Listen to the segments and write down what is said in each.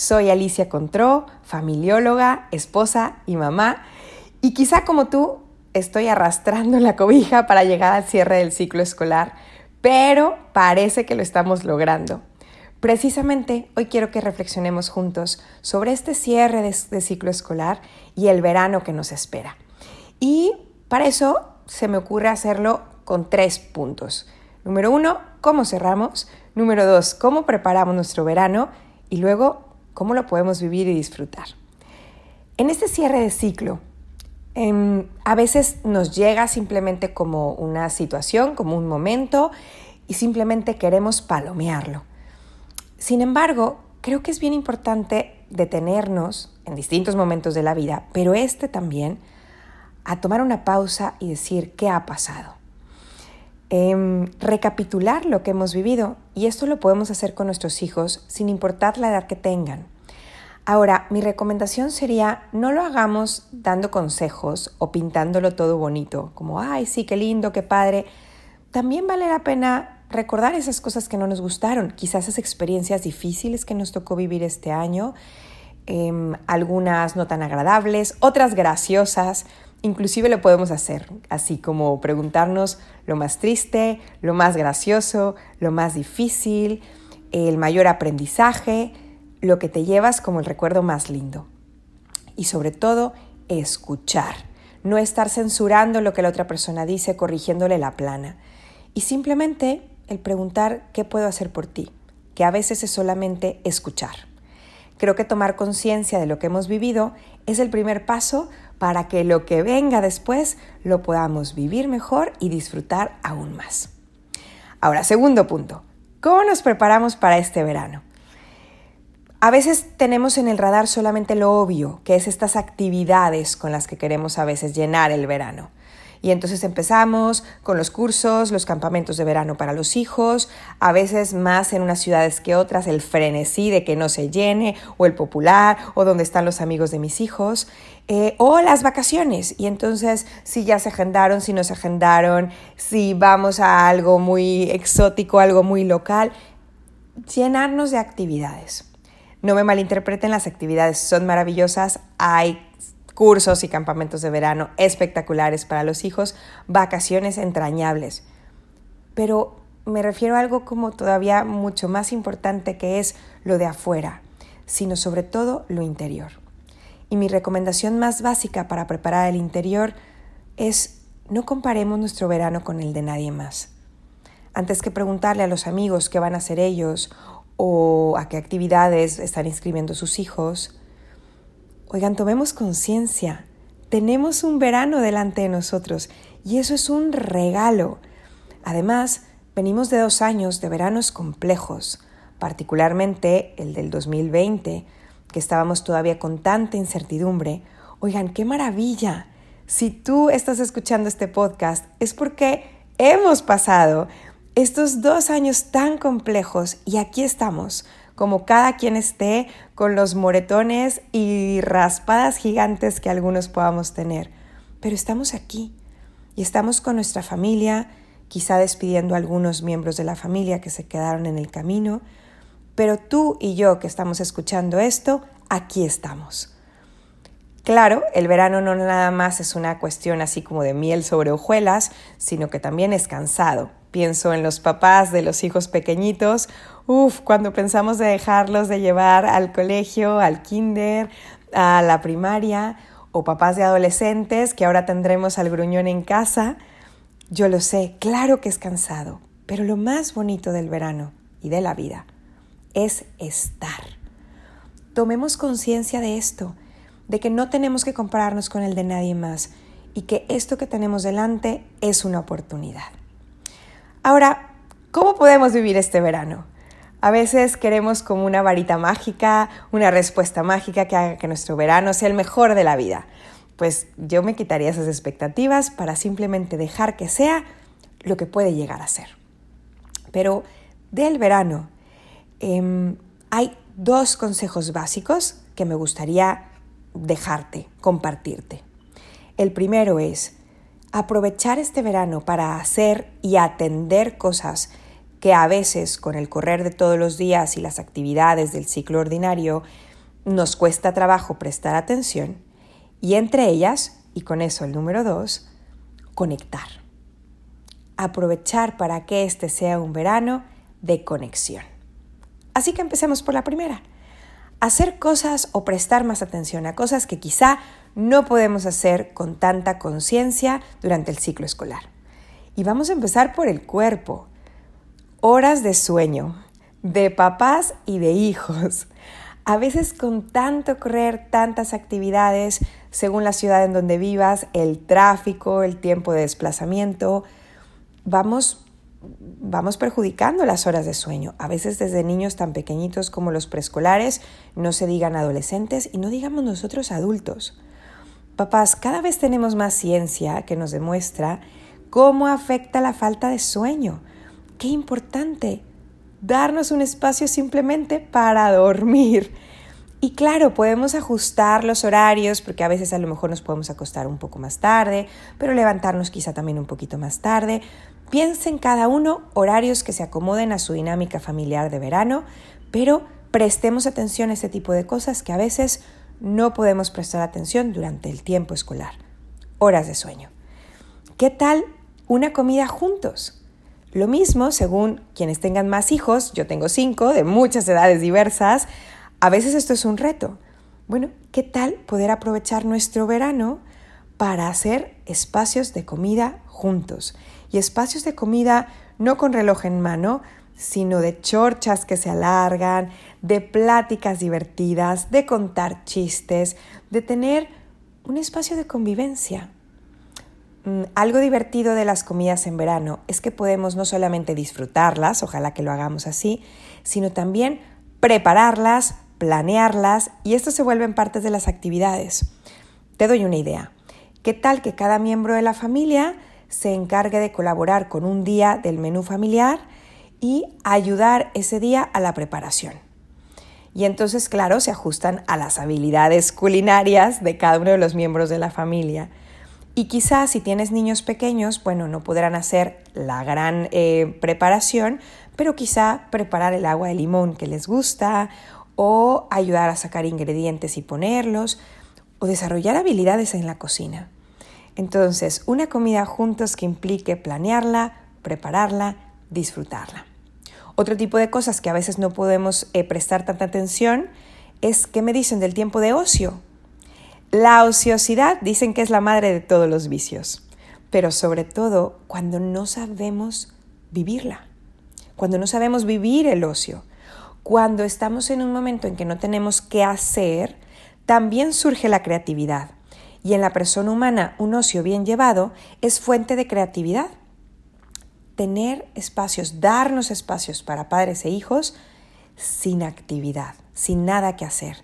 Soy Alicia Contró, familióloga, esposa y mamá. Y quizá como tú, estoy arrastrando la cobija para llegar al cierre del ciclo escolar, pero parece que lo estamos logrando. Precisamente hoy quiero que reflexionemos juntos sobre este cierre de, ciclo escolar y el verano que nos espera. Y para eso se me ocurre hacerlo con tres puntos. Número uno, cómo cerramos. Número dos, cómo preparamos nuestro verano. Y luego, cómo lo podemos vivir y disfrutar. En este cierre de ciclo, eh, a veces nos llega simplemente como una situación, como un momento, y simplemente queremos palomearlo. Sin embargo, creo que es bien importante detenernos en distintos momentos de la vida, pero este también, a tomar una pausa y decir qué ha pasado. Eh, recapitular lo que hemos vivido y esto lo podemos hacer con nuestros hijos sin importar la edad que tengan. Ahora, mi recomendación sería no lo hagamos dando consejos o pintándolo todo bonito, como, ay, sí, qué lindo, qué padre. También vale la pena recordar esas cosas que no nos gustaron, quizás esas experiencias difíciles que nos tocó vivir este año, eh, algunas no tan agradables, otras graciosas, Inclusive lo podemos hacer, así como preguntarnos lo más triste, lo más gracioso, lo más difícil, el mayor aprendizaje, lo que te llevas como el recuerdo más lindo. Y sobre todo, escuchar, no estar censurando lo que la otra persona dice, corrigiéndole la plana. Y simplemente el preguntar qué puedo hacer por ti, que a veces es solamente escuchar. Creo que tomar conciencia de lo que hemos vivido es el primer paso para que lo que venga después lo podamos vivir mejor y disfrutar aún más. Ahora, segundo punto, ¿cómo nos preparamos para este verano? A veces tenemos en el radar solamente lo obvio, que es estas actividades con las que queremos a veces llenar el verano. Y entonces empezamos con los cursos, los campamentos de verano para los hijos, a veces más en unas ciudades que otras, el frenesí de que no se llene, o el popular, o donde están los amigos de mis hijos, eh, o las vacaciones. Y entonces si ya se agendaron, si no se agendaron, si vamos a algo muy exótico, algo muy local, llenarnos de actividades. No me malinterpreten, las actividades son maravillosas, hay cursos y campamentos de verano espectaculares para los hijos, vacaciones entrañables. Pero me refiero a algo como todavía mucho más importante que es lo de afuera, sino sobre todo lo interior. Y mi recomendación más básica para preparar el interior es no comparemos nuestro verano con el de nadie más. Antes que preguntarle a los amigos qué van a hacer ellos o a qué actividades están inscribiendo sus hijos, Oigan, tomemos conciencia. Tenemos un verano delante de nosotros y eso es un regalo. Además, venimos de dos años de veranos complejos, particularmente el del 2020, que estábamos todavía con tanta incertidumbre. Oigan, qué maravilla. Si tú estás escuchando este podcast es porque hemos pasado estos dos años tan complejos y aquí estamos como cada quien esté con los moretones y raspadas gigantes que algunos podamos tener. Pero estamos aquí y estamos con nuestra familia, quizá despidiendo a algunos miembros de la familia que se quedaron en el camino, pero tú y yo que estamos escuchando esto, aquí estamos. Claro, el verano no nada más es una cuestión así como de miel sobre hojuelas, sino que también es cansado. Pienso en los papás de los hijos pequeñitos Uf, cuando pensamos de dejarlos de llevar al colegio, al kinder, a la primaria, o papás de adolescentes que ahora tendremos al gruñón en casa, yo lo sé, claro que es cansado, pero lo más bonito del verano y de la vida es estar. Tomemos conciencia de esto, de que no tenemos que compararnos con el de nadie más y que esto que tenemos delante es una oportunidad. Ahora, ¿cómo podemos vivir este verano? A veces queremos como una varita mágica, una respuesta mágica que haga que nuestro verano sea el mejor de la vida. Pues yo me quitaría esas expectativas para simplemente dejar que sea lo que puede llegar a ser. Pero del verano em, hay dos consejos básicos que me gustaría dejarte, compartirte. El primero es aprovechar este verano para hacer y atender cosas que a veces con el correr de todos los días y las actividades del ciclo ordinario nos cuesta trabajo prestar atención y entre ellas, y con eso el número dos, conectar. Aprovechar para que este sea un verano de conexión. Así que empecemos por la primera. Hacer cosas o prestar más atención a cosas que quizá no podemos hacer con tanta conciencia durante el ciclo escolar. Y vamos a empezar por el cuerpo. Horas de sueño, de papás y de hijos. A veces con tanto correr, tantas actividades, según la ciudad en donde vivas, el tráfico, el tiempo de desplazamiento, vamos, vamos perjudicando las horas de sueño. A veces desde niños tan pequeñitos como los preescolares, no se digan adolescentes y no digamos nosotros adultos. Papás, cada vez tenemos más ciencia que nos demuestra cómo afecta la falta de sueño. Qué importante darnos un espacio simplemente para dormir. Y claro, podemos ajustar los horarios porque a veces a lo mejor nos podemos acostar un poco más tarde, pero levantarnos quizá también un poquito más tarde. Piensen cada uno horarios que se acomoden a su dinámica familiar de verano, pero prestemos atención a ese tipo de cosas que a veces no podemos prestar atención durante el tiempo escolar. Horas de sueño. ¿Qué tal una comida juntos? Lo mismo según quienes tengan más hijos, yo tengo cinco, de muchas edades diversas, a veces esto es un reto. Bueno, ¿qué tal poder aprovechar nuestro verano para hacer espacios de comida juntos? Y espacios de comida no con reloj en mano, sino de chorchas que se alargan, de pláticas divertidas, de contar chistes, de tener un espacio de convivencia. Mm, algo divertido de las comidas en verano es que podemos no solamente disfrutarlas, ojalá que lo hagamos así, sino también prepararlas, planearlas y esto se vuelven partes de las actividades. Te doy una idea. ¿Qué tal que cada miembro de la familia se encargue de colaborar con un día del menú familiar y ayudar ese día a la preparación. Y entonces, claro, se ajustan a las habilidades culinarias de cada uno de los miembros de la familia. Y quizás si tienes niños pequeños, bueno, no podrán hacer la gran eh, preparación, pero quizá preparar el agua de limón que les gusta o ayudar a sacar ingredientes y ponerlos o desarrollar habilidades en la cocina. Entonces, una comida juntos que implique planearla, prepararla, disfrutarla. Otro tipo de cosas que a veces no podemos eh, prestar tanta atención es qué me dicen del tiempo de ocio. La ociosidad dicen que es la madre de todos los vicios, pero sobre todo cuando no sabemos vivirla, cuando no sabemos vivir el ocio, cuando estamos en un momento en que no tenemos qué hacer, también surge la creatividad. Y en la persona humana, un ocio bien llevado es fuente de creatividad tener espacios, darnos espacios para padres e hijos sin actividad, sin nada que hacer.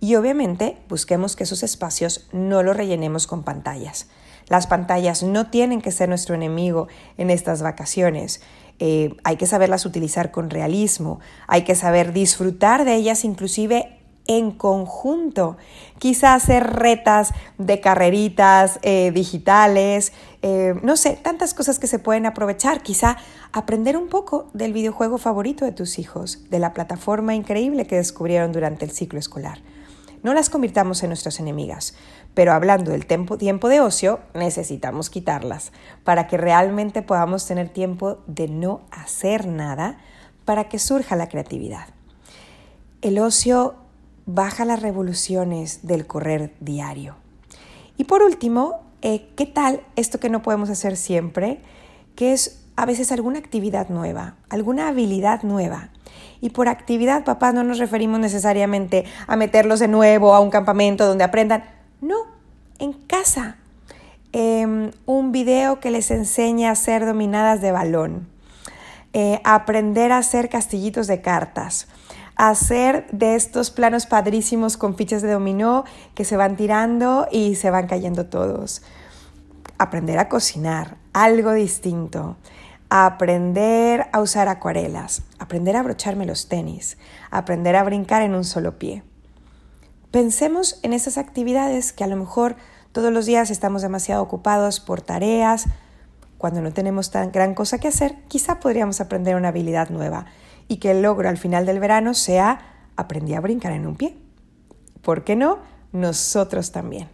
Y obviamente busquemos que esos espacios no los rellenemos con pantallas. Las pantallas no tienen que ser nuestro enemigo en estas vacaciones. Eh, hay que saberlas utilizar con realismo, hay que saber disfrutar de ellas inclusive en conjunto. Quizás hacer retas de carreritas eh, digitales, eh, no sé, tantas cosas que se pueden aprovechar. Quizá aprender un poco del videojuego favorito de tus hijos, de la plataforma increíble que descubrieron durante el ciclo escolar. No las convirtamos en nuestras enemigas, pero hablando del tiempo, tiempo de ocio, necesitamos quitarlas para que realmente podamos tener tiempo de no hacer nada para que surja la creatividad. El ocio baja las revoluciones del correr diario. Y por último, eh, ¿qué tal esto que no podemos hacer siempre? Que es a veces alguna actividad nueva, alguna habilidad nueva. Y por actividad, papá, no nos referimos necesariamente a meterlos de nuevo a un campamento donde aprendan. No, en casa. Em, un video que les enseña a ser dominadas de balón. eh, aprender a hacer castillitos de cartas, hacer de estos planos padrísimos con fichas de dominó que se van tirando y se van cayendo todos. Aprender a cocinar, algo distinto. Aprender a usar acuarelas, aprender a abrocharme los tenis, aprender a brincar en un solo pie. Pensemos en esas actividades que a lo mejor todos los días estamos demasiado ocupados por tareas. Cuando no tenemos tan gran cosa que hacer, quizá podríamos aprender una habilidad nueva y que el logro al final del verano sea aprendí a brincar en un pie. ¿Por qué no? Nosotros también.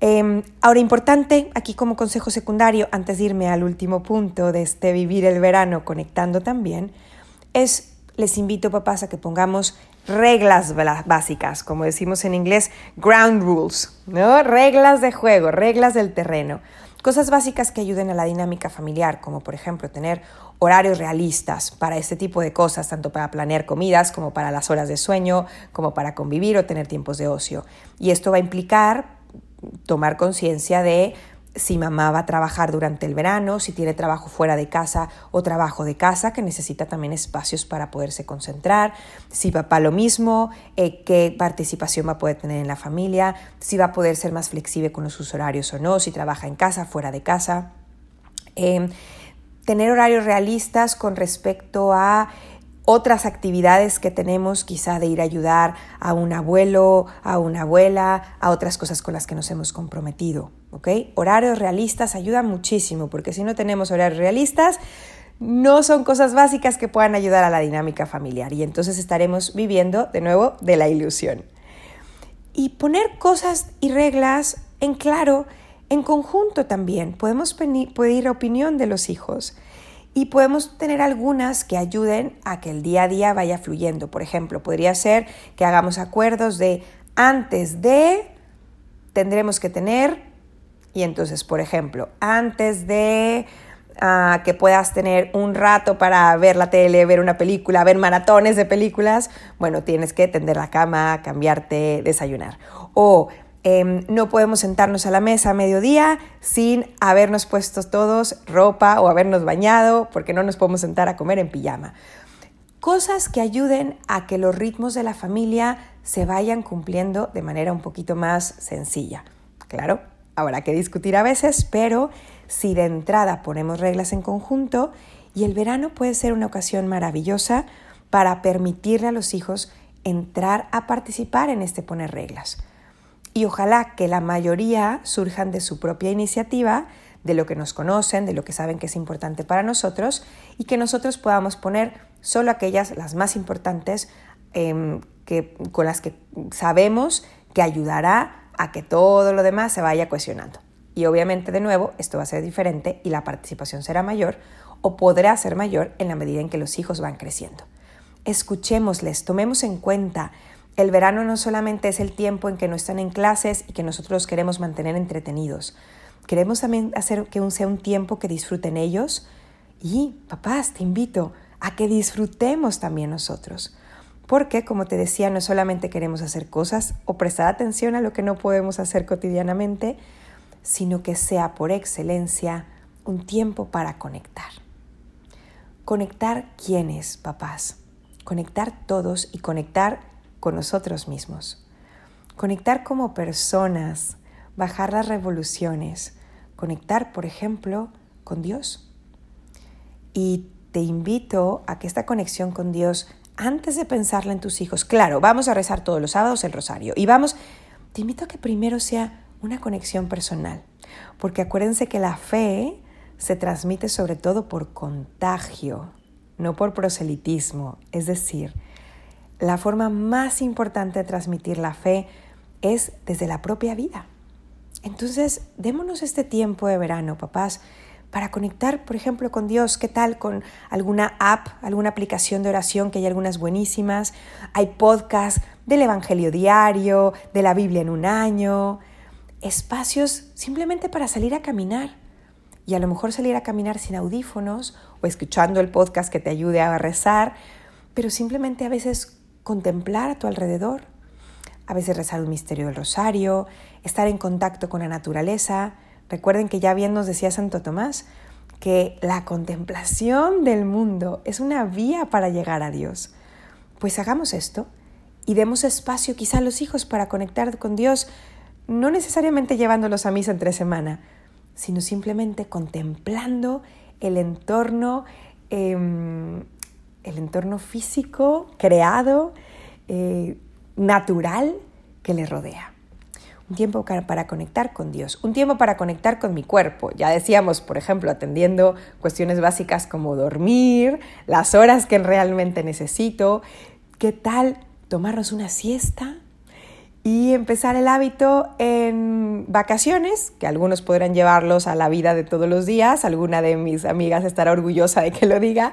Em, ahora, importante, aquí como consejo secundario, antes de irme al último punto de este vivir el verano conectando también, es, les invito papás a que pongamos reglas básicas, como decimos en inglés, ground rules, ¿no? Reglas de juego, reglas del terreno. Cosas básicas que ayuden a la dinámica familiar, como por ejemplo tener horarios realistas para este tipo de cosas, tanto para planear comidas como para las horas de sueño, como para convivir o tener tiempos de ocio. Y esto va a implicar tomar conciencia de si mamá va a trabajar durante el verano, si tiene trabajo fuera de casa o trabajo de casa, que necesita también espacios para poderse concentrar, si papá lo mismo, eh, qué participación va a poder tener en la familia, si va a poder ser más flexible con sus horarios o no, si trabaja en casa, fuera de casa. Em, tener horarios realistas con respecto a otras actividades que tenemos, quizá de ir a ayudar a un abuelo, a una abuela, a otras cosas con las que nos hemos comprometido. ¿Ok? Horarios realistas ayudan muchísimo, porque si no tenemos horarios realistas, no son cosas básicas que puedan ayudar a la dinámica familiar y entonces estaremos viviendo de nuevo de la ilusión. Y poner cosas y reglas en claro, en conjunto también. Podemos pedir opinión de los hijos y podemos tener algunas que ayuden a que el día a día vaya fluyendo. Por ejemplo, podría ser que hagamos acuerdos de antes de tendremos que tener, y entonces, por ejemplo, antes de ah, que puedas tener un rato para ver la tele, ver una película, ver maratones de películas, bueno, tienes que tender la cama, cambiarte, desayunar. O Em, no podemos sentarnos a la mesa a mediodía sin habernos puesto todos ropa o habernos bañado, porque no nos podemos sentar a comer en pijama. Cosas que ayuden a que los ritmos de la familia se vayan cumpliendo de manera un poquito más sencilla. Claro, habrá que discutir a veces, pero si de entrada ponemos reglas en conjunto, y el verano puede ser una ocasión maravillosa para permitirle a los hijos entrar a participar en este poner reglas. Y ojalá que la mayoría surjan de su propia iniciativa, de lo que nos conocen, de lo que saben que es importante para nosotros y que nosotros podamos poner solo aquellas, las más importantes, em, que, con las que sabemos que ayudará a que todo lo demás se vaya cohesionando. Y obviamente, de nuevo, esto va a ser diferente y la participación será mayor o podrá ser mayor en la medida en que los hijos van creciendo. Escuchémosles, tomemos en cuenta el verano no solamente es el tiempo en que no están en clases y que nosotros queremos mantener entretenidos. Queremos también hacer que sea un tiempo que disfruten ellos y, papás, te invito a que disfrutemos también nosotros. Porque, como te decía, no solamente queremos hacer cosas o prestar atención a lo que no podemos hacer cotidianamente, sino que sea por excelencia un tiempo para conectar. Conectar quiénes, papás. Conectar todos y conectar con nosotros mismos. Conectar como personas, bajar las revoluciones, conectar, por ejemplo, con Dios. Y te invito a que esta conexión con Dios, antes de pensarla en tus hijos, claro, vamos a rezar todos los sábados el rosario y vamos, te invito a que primero sea una conexión personal, porque acuérdense que la fe se transmite sobre todo por contagio, no por proselitismo, es decir, la forma más importante de transmitir la fe es desde la propia vida. Entonces, démonos este tiempo de verano, papás, para conectar, por ejemplo, con Dios. ¿Qué tal con alguna app, alguna aplicación de oración, que hay algunas buenísimas? Hay podcasts del Evangelio diario, de la Biblia en un año, espacios simplemente para salir a caminar. Y a lo mejor salir a caminar sin audífonos o escuchando el podcast que te ayude a rezar, pero simplemente a veces contemplar a tu alrededor, a veces rezar un misterio del rosario, estar en contacto con la naturaleza. Recuerden que ya bien nos decía Santo Tomás que la contemplación del mundo es una vía para llegar a Dios. Pues hagamos esto y demos espacio quizá a los hijos para conectar con Dios, no necesariamente llevándolos a misa entre semana, sino simplemente contemplando el entorno, em, el entorno físico, creado, eh, natural que le rodea. Un tiempo para conectar con Dios, un tiempo para conectar con mi cuerpo. Ya decíamos, por ejemplo, atendiendo cuestiones básicas como dormir, las horas que realmente necesito. ¿Qué tal tomarnos una siesta? y empezar el hábito en vacaciones, que algunos podrán llevarlos a la vida de todos los días, alguna de mis amigas estará orgullosa de que lo diga.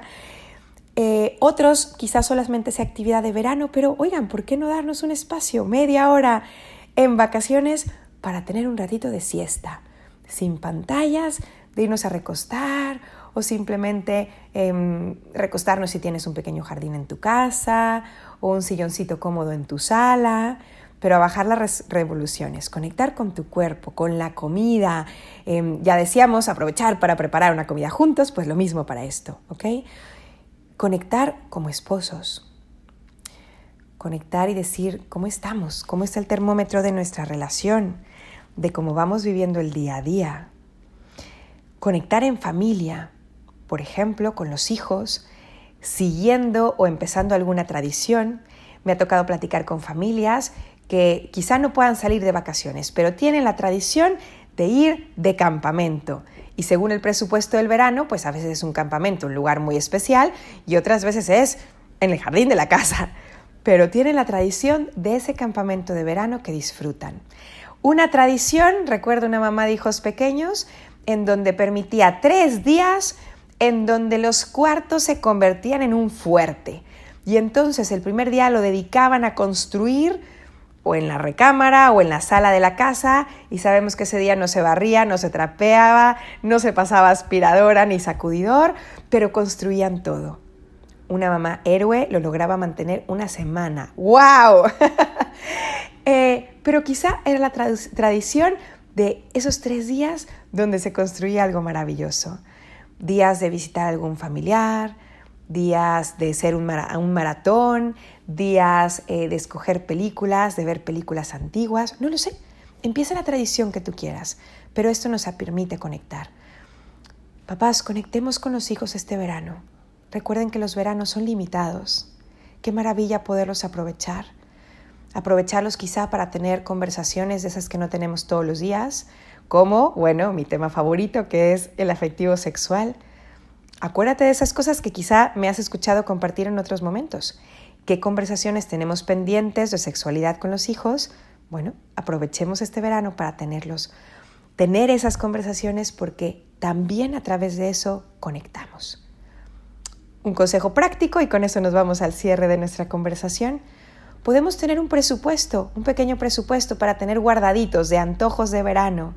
Eh, otros quizás solamente sea actividad de verano, pero oigan, ¿por qué no darnos un espacio, media hora en vacaciones para tener un ratito de siesta? Sin pantallas, de irnos a recostar o simplemente em, recostarnos si tienes un pequeño jardín en tu casa o un silloncito cómodo en tu sala pero a bajar las revoluciones, conectar con tu cuerpo, con la comida. Em, ya decíamos, aprovechar para preparar una comida juntos, pues lo mismo para esto, ¿ok? Conectar como esposos. Conectar y decir cómo estamos, cómo está el termómetro de nuestra relación, de cómo vamos viviendo el día a día. Conectar en familia, por ejemplo, con los hijos, siguiendo o empezando alguna tradición. Me ha tocado platicar con familias que quizá no puedan salir de vacaciones, pero tienen la tradición de ir de campamento. Y según el presupuesto del verano, pues a veces es un campamento, un lugar muy especial, y otras veces es en el jardín de la casa. Pero tienen la tradición de ese campamento de verano que disfrutan. Una tradición, recuerdo una mamá de hijos pequeños, en donde permitía tres días en donde los cuartos se convertían en un fuerte. Y entonces el primer día lo dedicaban a construir o en la recámara o en la sala de la casa y sabemos que ese día no se barría, no se trapeaba, no se pasaba aspiradora ni sacudidor, pero construían todo. Una mamá héroe lo lograba mantener una semana. ¡Wow! Eh, pero quizá era la tradición de esos tres días donde se construía algo maravilloso. Días de visitar a algún familiar, días de ser un, maratón, días eh, de escoger películas, de ver películas antiguas, no lo sé. Empieza la tradición que tú quieras, pero esto nos permite conectar. Papás, conectemos con los hijos este verano. Recuerden que los veranos son limitados. Qué maravilla poderlos aprovechar. Aprovecharlos quizá para tener conversaciones de esas que no tenemos todos los días, como, bueno, mi tema favorito que es el afectivo sexual Acuérdate de esas cosas que quizá me has escuchado compartir en otros momentos. ¿Qué conversaciones tenemos pendientes de sexualidad con los hijos? Bueno, aprovechemos este verano para tenerlos, tener esas conversaciones porque también a través de eso conectamos. Un consejo práctico y con eso nos vamos al cierre de nuestra conversación. Podemos tener un presupuesto, un pequeño presupuesto para tener guardaditos de antojos de verano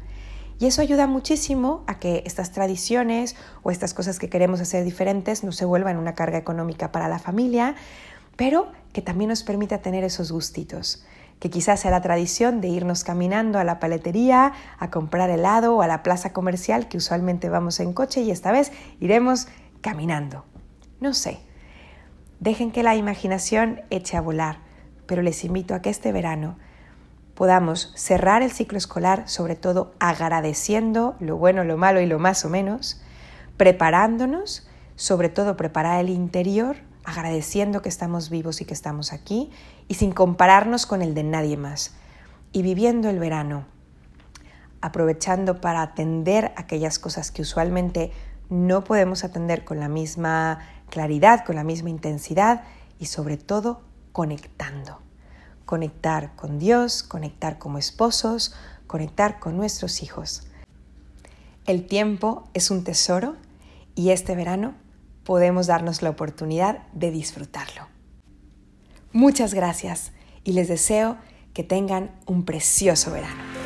y eso ayuda muchísimo a que estas tradiciones o estas cosas que queremos hacer diferentes no se vuelvan una carga económica para la familia, pero que también nos permita tener esos gustitos. Que quizás sea la tradición de irnos caminando a la paletería, a comprar helado o a la plaza comercial que usualmente vamos en coche y esta vez iremos caminando. No sé. Dejen que la imaginación eche a volar, pero les invito a que este verano podamos cerrar el ciclo escolar, sobre todo agradeciendo lo bueno, lo malo y lo más o menos, preparándonos, sobre todo preparar el interior, agradeciendo que estamos vivos y que estamos aquí, y sin compararnos con el de nadie más, y viviendo el verano, aprovechando para atender aquellas cosas que usualmente no podemos atender con la misma claridad, con la misma intensidad, y sobre todo conectando conectar con Dios, conectar como esposos, conectar con nuestros hijos. El tiempo es un tesoro y este verano podemos darnos la oportunidad de disfrutarlo. Muchas gracias y les deseo que tengan un precioso verano.